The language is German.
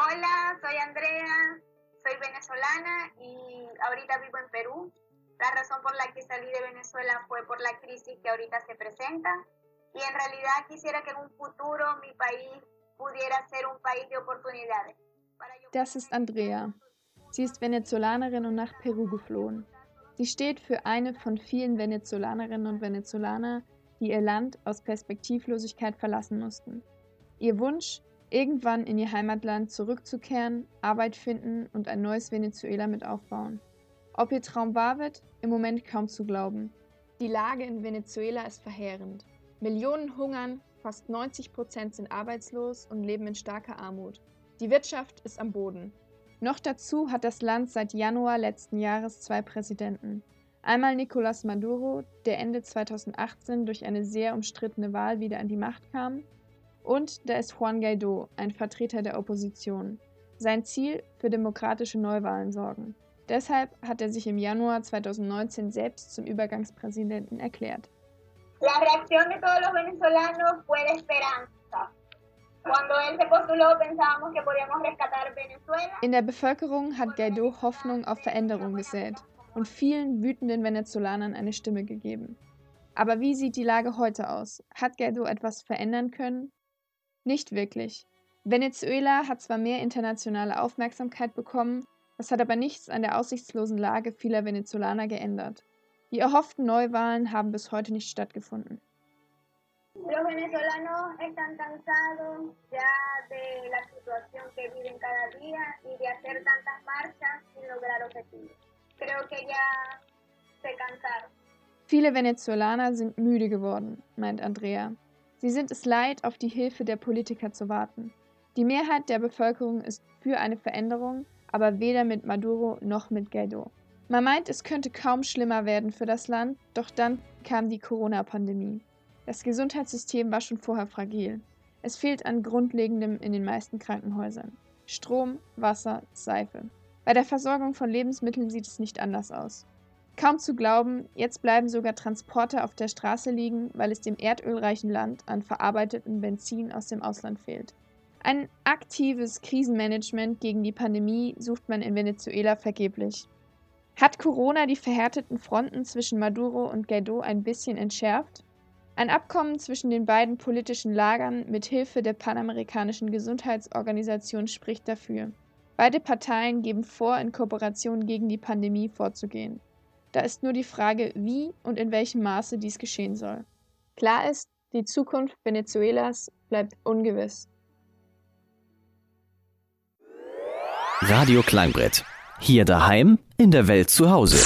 Hola, soy Andrea, soy venezolana y ahorita vivo en Perú. La razón por la que salí de Venezuela fue por la crisis que ahorita se presenta y en realidad quisiera que en un futuro mi país pudiera ser un país de oportunidades. Das ist Andrea. Sie ist Venezolanerin und nach Peru geflohen. Sie steht für eine von vielen Venezolanerinnen und Venezolaner, die ihr Land aus Perspektivlosigkeit verlassen mussten. Ihr Wunsch, irgendwann in ihr Heimatland zurückzukehren, Arbeit finden und ein neues Venezuela mit aufbauen. Ob ihr Traum wahr wird, im Moment kaum zu glauben. Die Lage in Venezuela ist verheerend. Millionen hungern, fast 90 Prozent sind arbeitslos und leben in starker Armut. Die Wirtschaft ist am Boden. Noch dazu hat das Land seit Januar letzten Jahres zwei Präsidenten. Einmal Nicolás Maduro, der Ende 2018 durch eine sehr umstrittene Wahl wieder an die Macht kam, und da ist Juan Guaido, ein Vertreter der Opposition. Sein Ziel für demokratische Neuwahlen sorgen. Deshalb hat er sich im Januar 2019 selbst zum Übergangspräsidenten erklärt. La reacción de todos los venezolanos fue de esperanza. In der Bevölkerung hat Guaido Hoffnung auf Veränderung gesät und vielen wütenden Venezolanern eine Stimme gegeben. Aber wie sieht die Lage heute aus? Hat Guaido etwas verändern können? Nicht wirklich. Venezuela hat zwar mehr internationale Aufmerksamkeit bekommen, das hat aber nichts an der aussichtslosen Lage vieler Venezolaner geändert. Die erhofften Neuwahlen haben bis heute nicht stattgefunden. Los venezolanos están cansados ya de la situación que viven cada día y de hacer tantas marchas sin lograr objetivos. Creo que ya se cansaron. Viele Venezolaner sind müde geworden, meint Andrea. Sie sind es leid, auf die Hilfe der Politiker zu warten. Die Mehrheit der Bevölkerung ist für eine Veränderung, aber weder mit Maduro noch mit Guaido. Man meint, es könnte kaum schlimmer werden für das Land, doch dann kam die Corona-Pandemie. Das Gesundheitssystem war schon vorher fragil. Es fehlt an Grundlegendem in den meisten Krankenhäusern. Strom, Wasser, Seife. Bei der Versorgung von Lebensmitteln sieht es nicht anders aus. Kaum zu glauben, jetzt bleiben sogar Transporter auf der Straße liegen, weil es dem erdölreichen Land an verarbeitetem Benzin aus dem Ausland fehlt. Ein aktives Krisenmanagement gegen die Pandemie sucht man in Venezuela vergeblich. Hat Corona die verhärteten Fronten zwischen Maduro und Guaido ein bisschen entschärft? Ein Abkommen zwischen den beiden politischen Lagern mit Hilfe der Panamerikanischen Gesundheitsorganisation spricht dafür. Beide Parteien geben vor, in Kooperation gegen die Pandemie vorzugehen. Da ist nur die Frage, wie und in welchem Maße dies geschehen soll. Klar ist, die Zukunft Venezuelas bleibt ungewiss. Radio Klangbrett. Hier daheim, in der Welt zu Hause.